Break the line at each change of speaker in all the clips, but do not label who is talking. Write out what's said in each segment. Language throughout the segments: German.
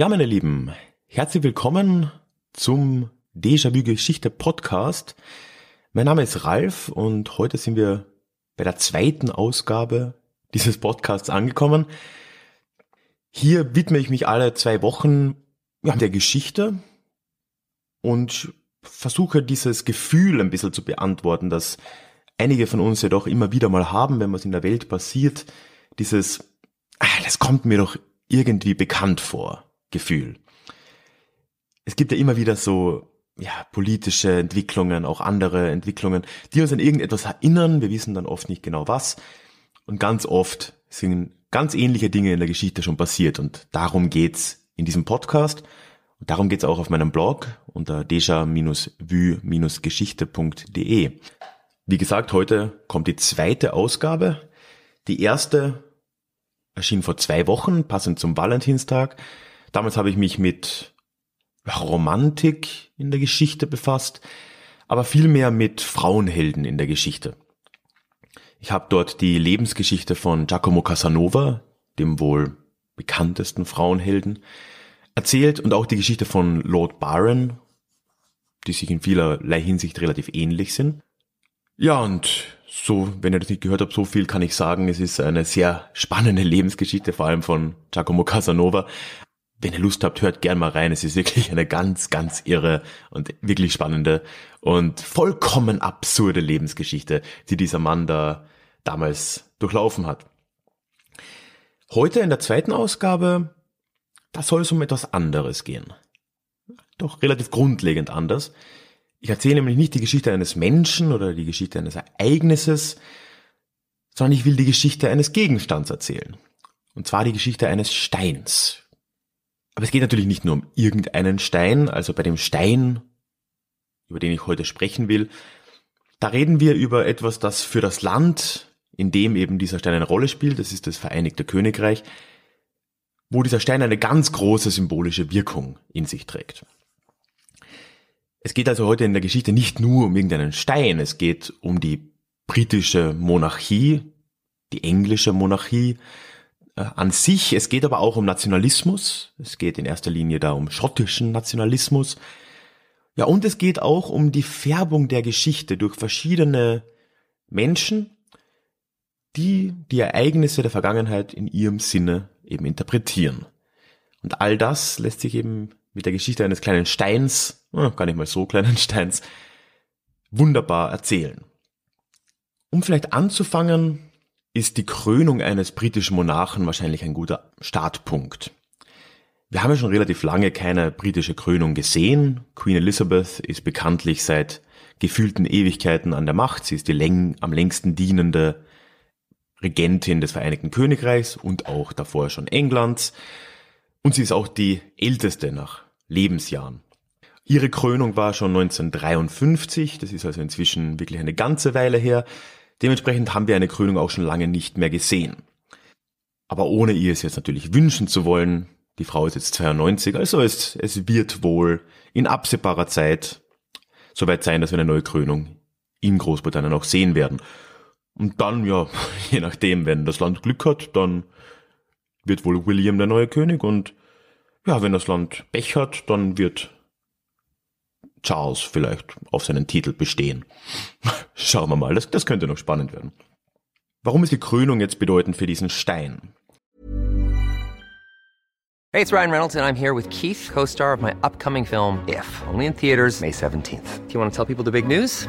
Ja, meine Lieben, herzlich willkommen zum Déjà-vu Geschichte Podcast. Mein Name ist Ralf und heute sind wir bei der zweiten Ausgabe dieses Podcasts angekommen. Hier widme ich mich alle zwei Wochen ja, der Geschichte und versuche dieses Gefühl ein bisschen zu beantworten, das einige von uns ja doch immer wieder mal haben, wenn was in der Welt passiert. Dieses, ah, das kommt mir doch irgendwie bekannt vor. Gefühl. Es gibt ja immer wieder so ja, politische Entwicklungen, auch andere Entwicklungen, die uns an irgendetwas erinnern. Wir wissen dann oft nicht genau was. Und ganz oft sind ganz ähnliche Dinge in der Geschichte schon passiert. Und darum geht's in diesem Podcast. Und darum geht's auch auf meinem Blog unter deja-vue-geschichte.de. Wie gesagt, heute kommt die zweite Ausgabe. Die erste erschien vor zwei Wochen, passend zum Valentinstag. Damals habe ich mich mit Romantik in der Geschichte befasst, aber vielmehr mit Frauenhelden in der Geschichte. Ich habe dort die Lebensgeschichte von Giacomo Casanova, dem wohl bekanntesten Frauenhelden, erzählt und auch die Geschichte von Lord Byron, die sich in vielerlei Hinsicht relativ ähnlich sind. Ja, und so, wenn ihr das nicht gehört habt, so viel kann ich sagen. Es ist eine sehr spannende Lebensgeschichte, vor allem von Giacomo Casanova wenn ihr Lust habt, hört gern mal rein. Es ist wirklich eine ganz, ganz irre und wirklich spannende und vollkommen absurde Lebensgeschichte, die dieser Mann da damals durchlaufen hat. Heute in der zweiten Ausgabe, da soll es um etwas anderes gehen. Doch relativ grundlegend anders. Ich erzähle nämlich nicht die Geschichte eines Menschen oder die Geschichte eines Ereignisses, sondern ich will die Geschichte eines Gegenstands erzählen. Und zwar die Geschichte eines Steins. Aber es geht natürlich nicht nur um irgendeinen Stein, also bei dem Stein, über den ich heute sprechen will, da reden wir über etwas, das für das Land, in dem eben dieser Stein eine Rolle spielt, das ist das Vereinigte Königreich, wo dieser Stein eine ganz große symbolische Wirkung in sich trägt. Es geht also heute in der Geschichte nicht nur um irgendeinen Stein, es geht um die britische Monarchie, die englische Monarchie, an sich. Es geht aber auch um Nationalismus. Es geht in erster Linie da um schottischen Nationalismus. Ja, und es geht auch um die Färbung der Geschichte durch verschiedene Menschen, die die Ereignisse der Vergangenheit in ihrem Sinne eben interpretieren. Und all das lässt sich eben mit der Geschichte eines kleinen Steins, gar nicht mal so kleinen Steins, wunderbar erzählen. Um vielleicht anzufangen, ist die Krönung eines britischen Monarchen wahrscheinlich ein guter Startpunkt. Wir haben ja schon relativ lange keine britische Krönung gesehen. Queen Elizabeth ist bekanntlich seit gefühlten Ewigkeiten an der Macht. Sie ist die läng am längsten dienende Regentin des Vereinigten Königreichs und auch davor schon Englands. Und sie ist auch die älteste nach Lebensjahren. Ihre Krönung war schon 1953, das ist also inzwischen wirklich eine ganze Weile her. Dementsprechend haben wir eine Krönung auch schon lange nicht mehr gesehen. Aber ohne ihr es jetzt natürlich wünschen zu wollen, die Frau ist jetzt 92, also es, es wird wohl in absehbarer Zeit soweit sein, dass wir eine neue Krönung in Großbritannien auch sehen werden. Und dann, ja, je nachdem, wenn das Land Glück hat, dann wird wohl William der neue König und ja, wenn das Land Pech hat, dann wird Charles vielleicht auf seinen Titel bestehen. Schauen wir mal, das, das könnte noch spannend werden. Warum ist die Krönung jetzt bedeutend für diesen Stein?
Hey, it's Ryan Reynolds and I'm here with Keith, co-star of my upcoming film If, only in theaters May 17th. Do you want to tell people the big news?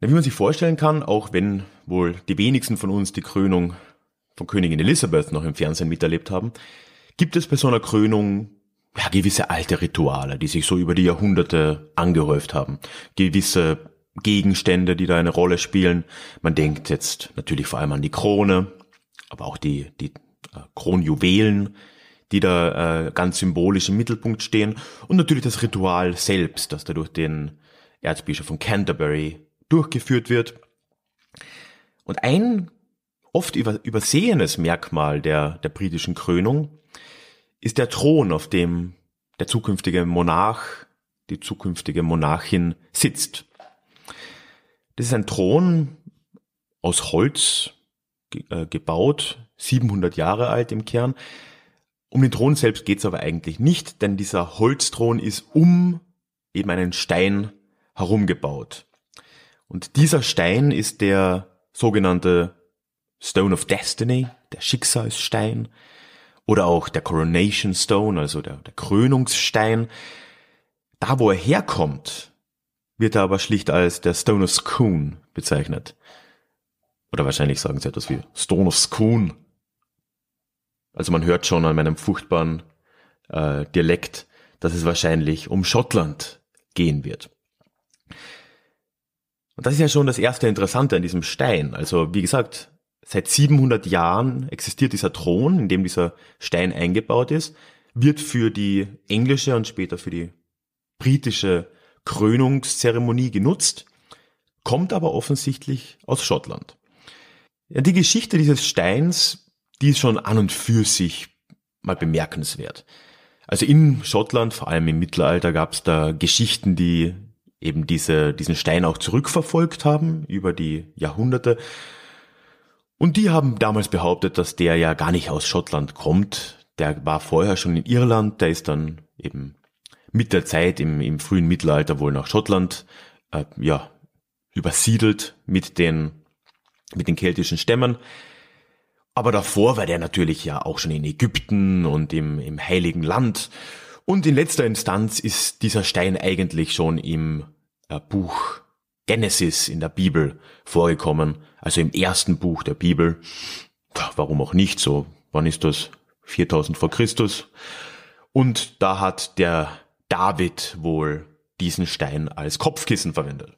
Wie man sich vorstellen kann, auch wenn wohl die wenigsten von uns die Krönung von Königin Elisabeth noch im Fernsehen miterlebt haben, gibt es bei so einer Krönung ja, gewisse alte Rituale, die sich so über die Jahrhunderte angehäuft haben. Gewisse Gegenstände, die da eine Rolle spielen. Man denkt jetzt natürlich vor allem an die Krone, aber auch die, die äh, Kronjuwelen, die da äh, ganz symbolisch im Mittelpunkt stehen. Und natürlich das Ritual selbst, das da durch den Erzbischof von Canterbury durchgeführt wird. Und ein oft über, übersehenes Merkmal der, der britischen Krönung ist der Thron, auf dem der zukünftige Monarch, die zukünftige Monarchin sitzt. Das ist ein Thron aus Holz äh, gebaut, 700 Jahre alt im Kern. Um den Thron selbst geht es aber eigentlich nicht, denn dieser Holzthron ist um eben einen Stein herumgebaut. Und dieser Stein ist der sogenannte Stone of Destiny, der Schicksalsstein, oder auch der Coronation Stone, also der, der Krönungsstein. Da, wo er herkommt, wird er aber schlicht als der Stone of Scone bezeichnet. Oder wahrscheinlich sagen sie etwas wie Stone of Scone. Also man hört schon an meinem furchtbaren äh, Dialekt, dass es wahrscheinlich um Schottland gehen wird. Und das ist ja schon das erste Interessante an diesem Stein. Also wie gesagt, seit 700 Jahren existiert dieser Thron, in dem dieser Stein eingebaut ist, wird für die englische und später für die britische Krönungszeremonie genutzt, kommt aber offensichtlich aus Schottland. Ja, die Geschichte dieses Steins, die ist schon an und für sich mal bemerkenswert. Also in Schottland, vor allem im Mittelalter, gab es da Geschichten, die eben diese, diesen Stein auch zurückverfolgt haben über die Jahrhunderte. Und die haben damals behauptet, dass der ja gar nicht aus Schottland kommt. Der war vorher schon in Irland, der ist dann eben mit der Zeit im, im frühen Mittelalter wohl nach Schottland äh, ja, übersiedelt mit den, mit den keltischen Stämmen. Aber davor war der natürlich ja auch schon in Ägypten und im, im Heiligen Land. Und in letzter Instanz ist dieser Stein eigentlich schon im äh, Buch Genesis in der Bibel vorgekommen, also im ersten Buch der Bibel. Warum auch nicht so? Wann ist das? 4000 vor Christus. Und da hat der David wohl diesen Stein als Kopfkissen verwendet.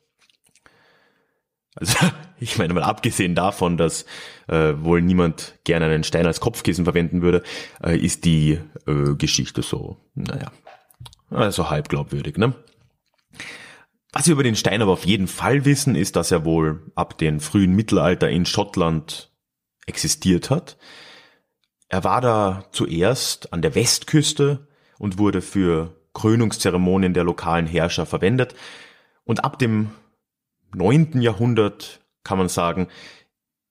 Also ich meine mal abgesehen davon, dass äh, wohl niemand gerne einen Stein als Kopfkissen verwenden würde, äh, ist die äh, Geschichte so, naja, also halb glaubwürdig. Ne? Was wir über den Stein aber auf jeden Fall wissen, ist, dass er wohl ab dem frühen Mittelalter in Schottland existiert hat. Er war da zuerst an der Westküste und wurde für Krönungszeremonien der lokalen Herrscher verwendet. Und ab dem neunten Jahrhundert, kann man sagen,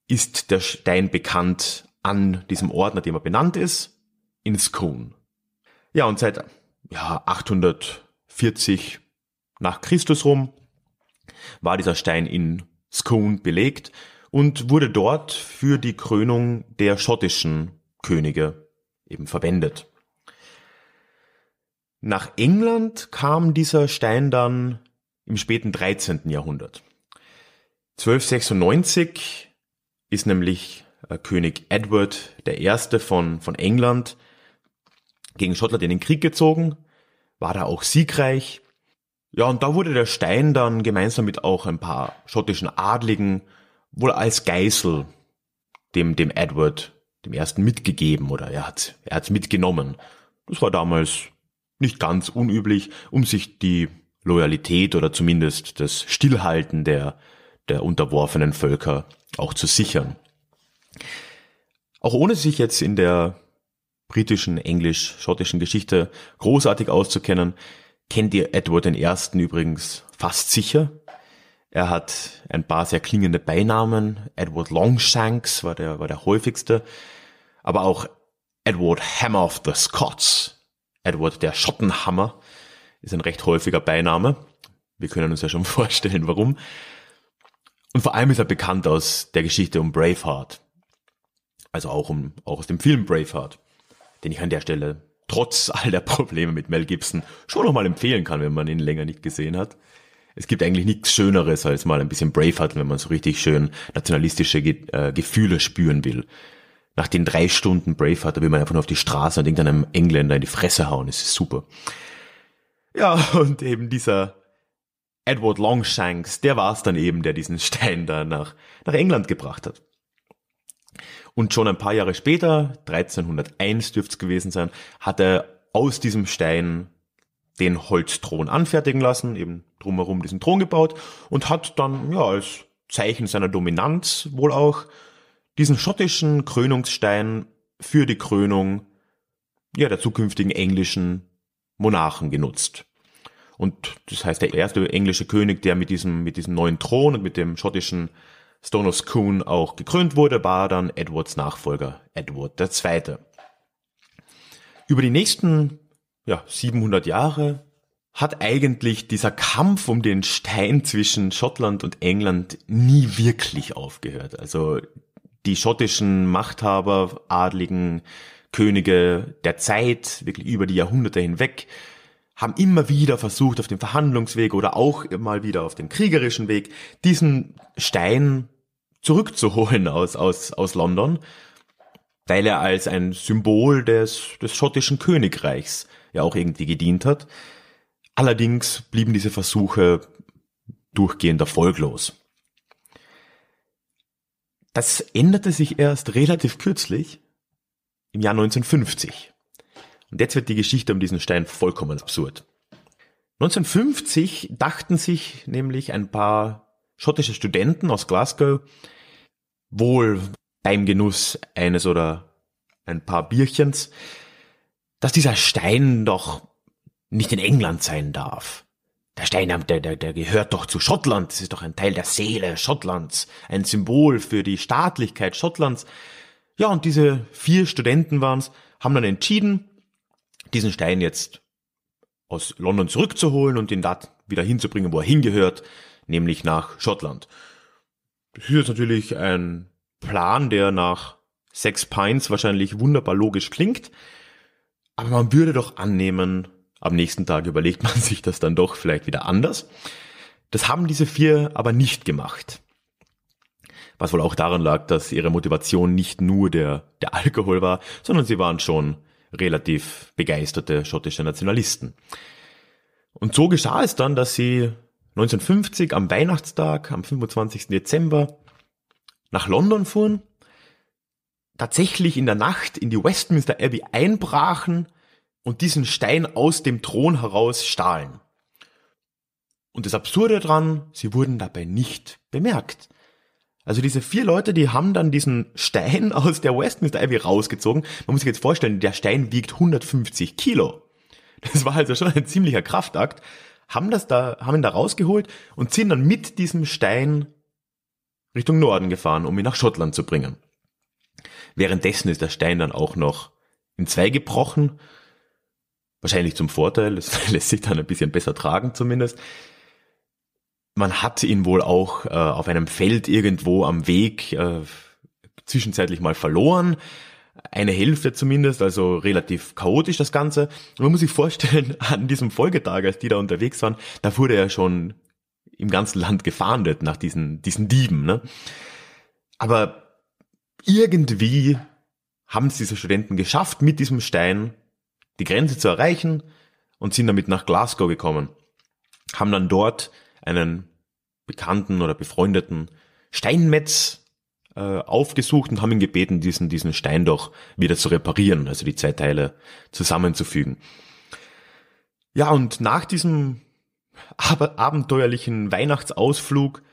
ist der Stein bekannt an diesem Ort, nach dem er benannt ist, in Scone. Ja, und seit ja, 840 nach Christus rum war dieser Stein in Scone belegt und wurde dort für die Krönung der schottischen Könige eben verwendet. Nach England kam dieser Stein dann im späten 13. Jahrhundert. 1296 ist nämlich äh, König Edward I. von, von England gegen Schottland in den Krieg gezogen, war da auch siegreich. Ja, und da wurde der Stein dann gemeinsam mit auch ein paar schottischen Adligen wohl als Geißel dem, dem Edward, dem ersten mitgegeben oder er hat, er hat's mitgenommen. Das war damals nicht ganz unüblich, um sich die Loyalität oder zumindest das Stillhalten der, der unterworfenen Völker auch zu sichern. Auch ohne sich jetzt in der britischen, englisch-schottischen Geschichte großartig auszukennen, kennt ihr Edward I. übrigens fast sicher. Er hat ein paar sehr klingende Beinamen. Edward Longshanks war der, war der häufigste. Aber auch Edward Hammer of the Scots Edward der Schottenhammer ist ein recht häufiger Beiname. Wir können uns ja schon vorstellen, warum. Und vor allem ist er bekannt aus der Geschichte um Braveheart. Also auch, um, auch aus dem Film Braveheart, den ich an der Stelle trotz all der Probleme mit Mel Gibson schon nochmal empfehlen kann, wenn man ihn länger nicht gesehen hat. es gibt eigentlich nichts Schöneres als mal ein bisschen Braveheart, wenn man so richtig schön nationalistische Ge äh, Gefühle spüren will. Nach den drei Stunden Braveheart, da will man einfach nur auf die Straße und irgendeinem Engländer in die Fresse hauen. Das ist super. Ja, und eben dieser Edward Longshanks, der war es dann eben, der diesen Stein da nach, nach England gebracht hat. Und schon ein paar Jahre später, 1301 dürfte es gewesen sein, hat er aus diesem Stein den Holzthron anfertigen lassen, eben drumherum diesen Thron gebaut und hat dann, ja, als Zeichen seiner Dominanz wohl auch diesen schottischen Krönungsstein für die Krönung ja, der zukünftigen englischen Monarchen genutzt. Und das heißt, der erste englische König, der mit diesem, mit diesem neuen Thron und mit dem schottischen Stone of Scone auch gekrönt wurde, war dann Edwards Nachfolger, Edward II. Über die nächsten ja, 700 Jahre hat eigentlich dieser Kampf um den Stein zwischen Schottland und England nie wirklich aufgehört. Also die schottischen Machthaber, Adligen, Könige der Zeit, wirklich über die Jahrhunderte hinweg, haben immer wieder versucht, auf dem Verhandlungsweg oder auch mal wieder auf dem kriegerischen Weg, diesen Stein zurückzuholen aus, aus, aus London, weil er als ein Symbol des, des schottischen Königreichs ja auch irgendwie gedient hat. Allerdings blieben diese Versuche durchgehend erfolglos. Das änderte sich erst relativ kürzlich, im Jahr 1950. Und jetzt wird die Geschichte um diesen Stein vollkommen absurd. 1950 dachten sich nämlich ein paar schottische Studenten aus Glasgow, wohl beim Genuss eines oder ein paar Bierchens, dass dieser Stein doch nicht in England sein darf. Der Stein, der, der, der gehört doch zu Schottland. Das ist doch ein Teil der Seele Schottlands. Ein Symbol für die Staatlichkeit Schottlands. Ja, und diese vier Studenten waren's, haben dann entschieden, diesen Stein jetzt aus London zurückzuholen und ihn da wieder hinzubringen, wo er hingehört, nämlich nach Schottland. Das ist jetzt natürlich ein Plan, der nach Sex Pines wahrscheinlich wunderbar logisch klingt, aber man würde doch annehmen, am nächsten Tag überlegt man sich das dann doch vielleicht wieder anders. Das haben diese vier aber nicht gemacht. Was wohl auch daran lag, dass ihre Motivation nicht nur der, der Alkohol war, sondern sie waren schon relativ begeisterte schottische Nationalisten. Und so geschah es dann, dass sie 1950 am Weihnachtstag, am 25. Dezember, nach London fuhren, tatsächlich in der Nacht in die Westminster Abbey einbrachen und diesen Stein aus dem Thron heraus stahlen. Und das Absurde dran, sie wurden dabei nicht bemerkt. Also diese vier Leute, die haben dann diesen Stein aus der Westminster Abbey rausgezogen. Man muss sich jetzt vorstellen, der Stein wiegt 150 Kilo. Das war also schon ein ziemlicher Kraftakt. Haben das da, haben ihn da rausgeholt und sind dann mit diesem Stein Richtung Norden gefahren, um ihn nach Schottland zu bringen. Währenddessen ist der Stein dann auch noch in zwei gebrochen. Wahrscheinlich zum Vorteil, es lässt sich dann ein bisschen besser tragen zumindest. Man hat ihn wohl auch äh, auf einem Feld irgendwo am Weg äh, zwischenzeitlich mal verloren. Eine Hälfte zumindest, also relativ chaotisch das Ganze. Und man muss sich vorstellen, an diesem Folgetag, als die da unterwegs waren, da wurde er schon im ganzen Land gefahndet nach diesen, diesen Dieben. Ne? Aber irgendwie haben es diese Studenten geschafft, mit diesem Stein die Grenze zu erreichen und sind damit nach Glasgow gekommen. Haben dann dort einen bekannten oder befreundeten Steinmetz äh, aufgesucht und haben ihn gebeten, diesen, diesen Stein doch wieder zu reparieren, also die zwei Teile zusammenzufügen. Ja, und nach diesem ab abenteuerlichen Weihnachtsausflug,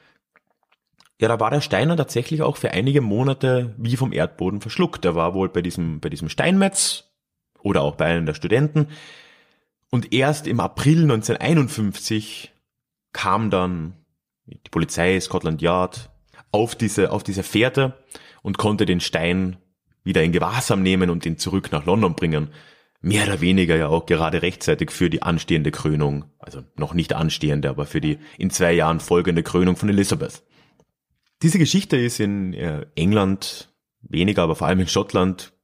ja, da war der Steiner tatsächlich auch für einige Monate wie vom Erdboden verschluckt. Er war wohl bei diesem, bei diesem Steinmetz oder auch bei einem der Studenten. Und erst im April 1951 kam dann die Polizei, Scotland Yard, auf diese, auf diese Fährte und konnte den Stein wieder in Gewahrsam nehmen und ihn zurück nach London bringen. Mehr oder weniger ja auch gerade rechtzeitig für die anstehende Krönung, also noch nicht anstehende, aber für die in zwei Jahren folgende Krönung von Elizabeth. Diese Geschichte ist in äh, England weniger, aber vor allem in Schottland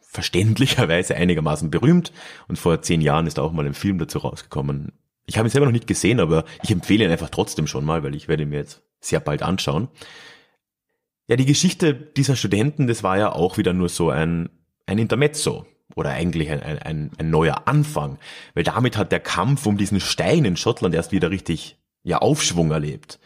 verständlicherweise einigermaßen berühmt und vor zehn Jahren ist auch mal ein Film dazu rausgekommen, Ich habe ihn selber noch nicht gesehen, aber ich empfehle ihn einfach trotzdem schon mal, weil ich werde ihn mir jetzt sehr bald anschauen. Ja, die Geschichte dieser Studenten, das war ja auch wieder nur so ein, ein Intermezzo oder eigentlich ein, ein, ein neuer Anfang, weil damit hat der Kampf um diesen Stein in Schottland erst wieder richtig ja, Aufschwung erlebt.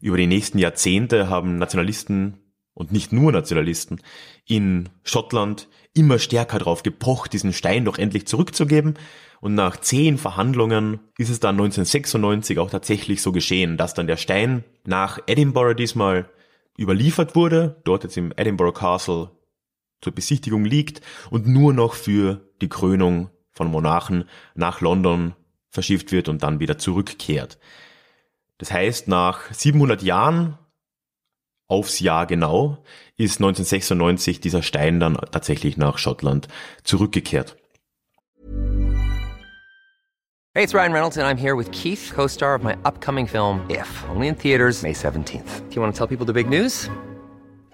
Über die nächsten Jahrzehnte haben Nationalisten und nicht nur Nationalisten in Schottland immer stärker darauf gepocht, diesen Stein doch endlich zurückzugeben. Und nach zehn Verhandlungen ist es dann 1996 auch tatsächlich so geschehen, dass dann der Stein nach Edinburgh diesmal überliefert wurde, dort jetzt im Edinburgh Castle zur Besichtigung liegt und nur noch für die Krönung von Monarchen nach London verschifft wird und dann wieder zurückkehrt. Das heißt, nach 700 Jahren aufs Jahr genau ist 1996 dieser Stein dann tatsächlich nach Schottland zurückgekehrt.
Hey, it's Ryan Reynolds and I'm here with Keith, co-star of my upcoming film If, only in theaters May 17th. Do you want to tell people the big news?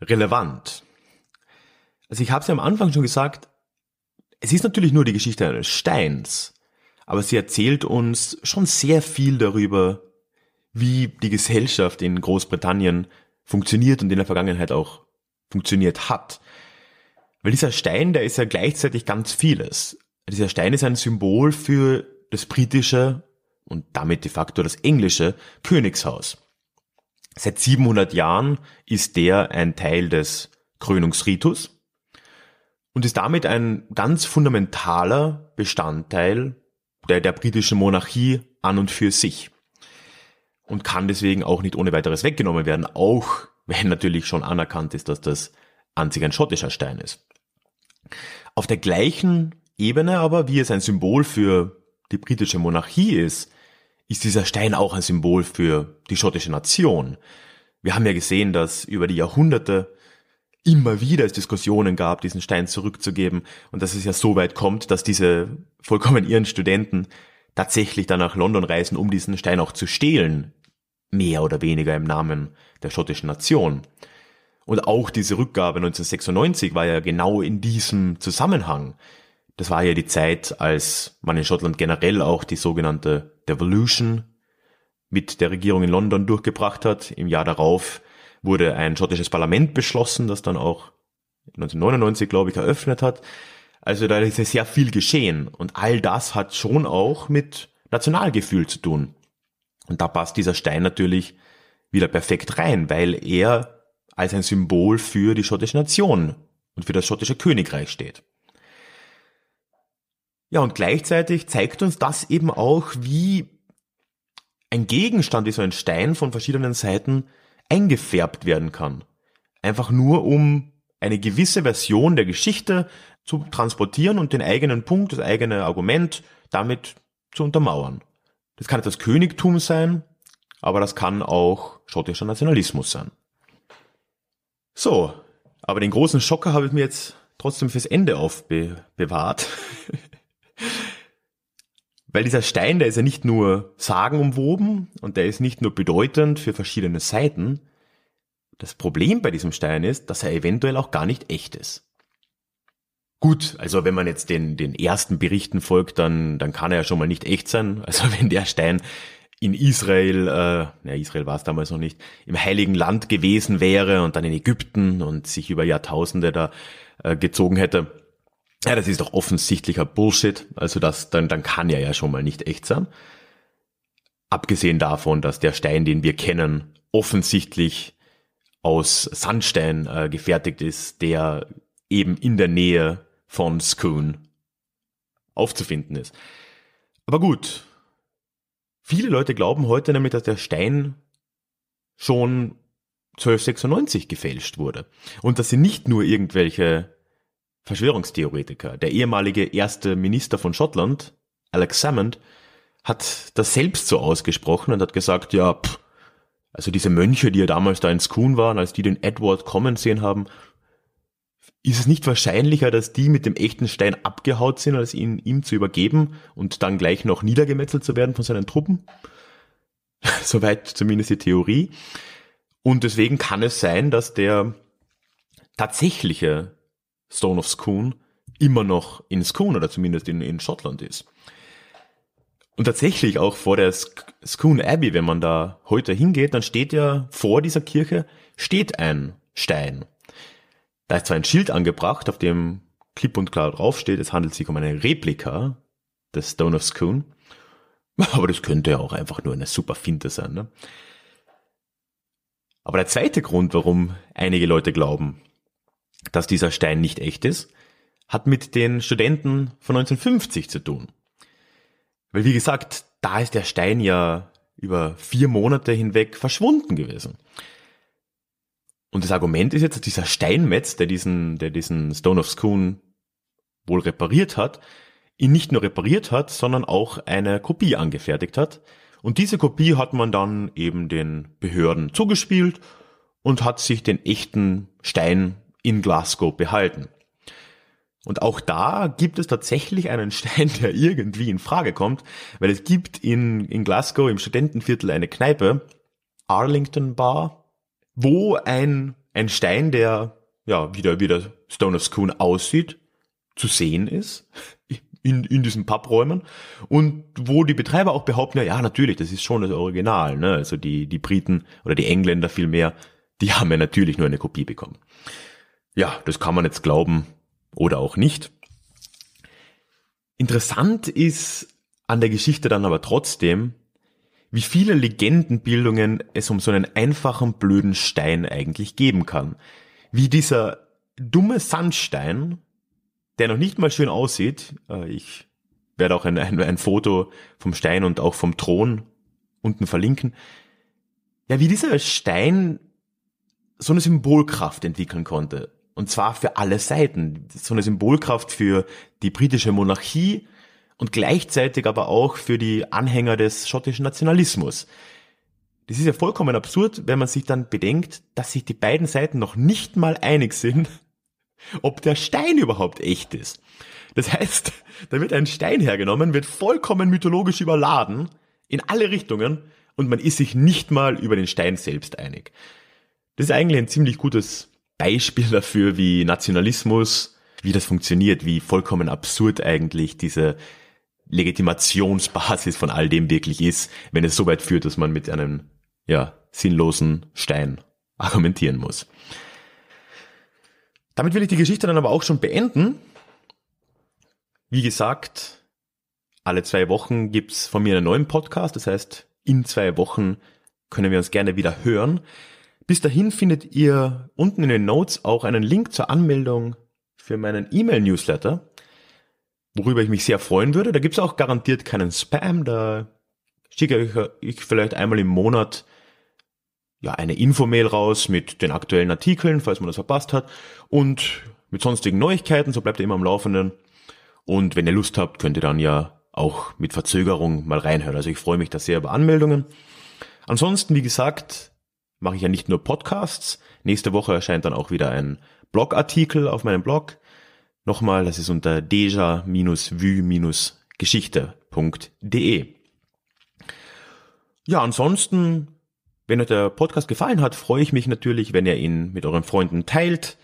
relevant? Also ich habe es ja am Anfang schon gesagt, es ist natürlich nur die Geschichte eines Steins, aber sie erzählt uns schon sehr viel darüber, wie die Gesellschaft in Großbritannien funktioniert und in der Vergangenheit auch funktioniert hat. Weil dieser Stein, der ist ja gleichzeitig ganz vieles. Dieser Stein ist ein Symbol für das britische und damit de facto das englische Königshaus. Seit 700 Jahren ist der ein Teil des Krönungsritus und ist damit ein ganz fundamentaler Bestandteil der, der britischen Monarchie an und für sich und kann deswegen auch nicht ohne weiteres weggenommen werden, auch wenn natürlich schon anerkannt ist, dass das an ein schottischer Stein ist. Auf der gleichen Ebene aber, wie es ein Symbol für die britische Monarchie ist, ist dieser Stein auch ein Symbol für die schottische Nation. Wir haben ja gesehen, dass über die Jahrhunderte immer wieder es Diskussionen gab, diesen Stein zurückzugeben und dass es ja so weit kommt, dass diese vollkommen ihren Studenten tatsächlich dann nach London reisen, um diesen Stein auch zu stehlen, mehr oder weniger im Namen der schottischen Nation. Und auch diese Rückgabe 1996 war ja genau in diesem Zusammenhang. Das war ja die Zeit, als man in Schottland generell auch die sogenannte Devolution mit der Regierung in London durchgebracht hat. Im Jahr darauf wurde ein schottisches Parlament beschlossen, das dann auch 1999, glaube ich, eröffnet hat. Also da ist ja sehr viel geschehen. Und all das hat schon auch mit Nationalgefühl zu tun. Und da passt dieser Stein natürlich wieder perfekt rein, weil er als ein Symbol für die schottische Nation und für das schottische Königreich steht. Ja, und gleichzeitig zeigt uns das eben auch, wie ein Gegenstand wie so ein Stein von verschiedenen Seiten eingefärbt werden kann. Einfach nur um eine gewisse Version der Geschichte zu transportieren und den eigenen Punkt, das eigene Argument damit zu untermauern. Das kann das Königtum sein, aber das kann auch schottischer Nationalismus sein. So, aber den großen Schocker habe ich mir jetzt trotzdem fürs Ende aufbewahrt. Weil dieser Stein, der ist ja nicht nur sagenumwoben und der ist nicht nur bedeutend für verschiedene Seiten. Das Problem bei diesem Stein ist, dass er eventuell auch gar nicht echt ist. Gut, also wenn man jetzt den, den ersten Berichten folgt, dann, dann kann er ja schon mal nicht echt sein. Also wenn der Stein in Israel, äh, ja, Israel war es damals noch nicht, im Heiligen Land gewesen wäre und dann in Ägypten und sich über Jahrtausende da äh, gezogen hätte, ja, das ist doch offensichtlicher Bullshit. Also das, dann, dann kann er ja schon mal nicht echt sein. Abgesehen davon, dass der Stein, den wir kennen, offensichtlich aus Sandstein äh, gefertigt ist, der eben in der Nähe von Scone aufzufinden ist. Aber gut. Viele Leute glauben heute nämlich, dass der Stein schon 1296 gefälscht wurde. Und dass sie nicht nur irgendwelche Verschwörungstheoretiker. Der ehemalige erste Minister von Schottland, Alex Salmond, hat das selbst so ausgesprochen und hat gesagt, ja, pff, also diese Mönche, die ja damals da in Skun waren, als die den Edward kommen sehen haben, ist es nicht wahrscheinlicher, dass die mit dem echten Stein abgehaut sind, als ihn ihm zu übergeben und dann gleich noch niedergemetzelt zu werden von seinen Truppen? Soweit zumindest die Theorie. Und deswegen kann es sein, dass der tatsächliche Stone of Skun immer noch in Skun oder zumindest in, in Schottland ist. Und tatsächlich auch vor der Skun Abbey, wenn man da heute hingeht, dann steht ja vor dieser Kirche steht ein Stein. Da ist zwar ein Schild angebracht, auf dem klipp und klar draufsteht, es handelt sich um eine Replika des Stone of Skun. Aber das könnte ja auch einfach nur eine super Finte sein. Ne? Aber der zweite Grund, warum einige Leute glauben, dass dieser Stein nicht echt ist, hat mit den Studenten von 1950 zu tun. Weil wie gesagt, da ist der Stein ja über vier Monate hinweg verschwunden gewesen. Und das Argument ist jetzt, dieser Steinmetz, der diesen, der diesen Stone of Scone wohl repariert hat, ihn nicht nur repariert hat, sondern auch eine Kopie angefertigt hat. Und diese Kopie hat man dann eben den Behörden zugespielt und hat sich den echten Stein in Glasgow behalten. Und auch da gibt es tatsächlich einen Stein, der irgendwie in Frage kommt, weil es gibt in, in Glasgow im Studentenviertel eine Kneipe, Arlington Bar, wo ein, ein Stein, der ja wieder wie der Stone of Scone aussieht, zu sehen ist in, in diesen Pappräumen und wo die Betreiber auch behaupten, ja, ja natürlich, das ist schon das Original, ne? also die, die Briten oder die Engländer vielmehr, die haben ja natürlich nur eine Kopie bekommen. Ja, das kann man jetzt glauben oder auch nicht. Interessant ist an der Geschichte dann aber trotzdem, wie viele Legendenbildungen es um so einen einfachen, blöden Stein eigentlich geben kann. Wie dieser dumme Sandstein, der noch nicht mal schön aussieht, äh, ich werde auch ein, ein, ein Foto vom Stein und auch vom Thron unten verlinken, ja, wie dieser Stein so eine Symbolkraft entwickeln konnte. Und zwar für alle Seiten. So eine Symbolkraft für die britische Monarchie, und gleichzeitig aber auch für die Anhänger des schottischen Nationalismus. Das ist ja vollkommen absurd, wenn man sich dann bedenkt, dass sich die beiden Seiten noch nicht mal einig sind, ob der Stein überhaupt echt ist. Das heißt, da wird ein Stein hergenommen, wird vollkommen mythologisch überladen, in alle Richtungen, und man ist sich nicht mal über den Stein selbst einig. Das ist eigentlich ein ziemlich gutes Beispiel dafür, wie Nationalismus, wie das funktioniert, wie vollkommen absurd eigentlich diese Legitimationsbasis von all dem wirklich ist, wenn es so weit führt, dass man mit einem ja, sinnlosen Stein argumentieren muss. Damit will ich die Geschichte dann aber auch schon beenden. Wie gesagt, alle zwei Wochen gibt's von mir einen neuen Podcast. Das heißt, in zwei Wochen können wir uns gerne wieder hören. Bis dahin findet ihr unten in den Notes auch einen Link zur Anmeldung für meinen E-Mail-Newsletter worüber ich mich sehr freuen würde. Da gibt's auch garantiert keinen Spam. Da schicke ich vielleicht einmal im Monat ja eine Infomail raus mit den aktuellen Artikeln, falls man das verpasst hat, und mit sonstigen Neuigkeiten. So bleibt ihr immer am Laufenden. Und wenn ihr Lust habt, könnt ihr dann ja auch mit Verzögerung mal reinhören. Also ich freue mich da sehr über Anmeldungen. Ansonsten, wie gesagt, mache ich ja nicht nur Podcasts. Nächste Woche erscheint dann auch wieder ein Blogartikel auf meinem Blog. Nochmal, das ist unter deja-vue-geschichte.de. Ja, ansonsten, wenn euch der Podcast gefallen hat, freue ich mich natürlich, wenn ihr ihn mit euren Freunden teilt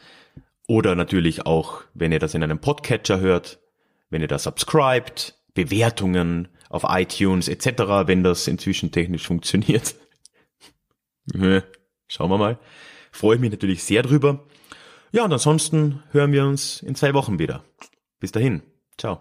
oder natürlich auch, wenn ihr das in einem Podcatcher hört, wenn ihr da subscribt, Bewertungen auf iTunes etc., wenn das inzwischen technisch funktioniert. Schauen wir mal. Freue ich mich natürlich sehr drüber. Ja, und ansonsten hören wir uns in zwei Wochen wieder. Bis dahin. Ciao.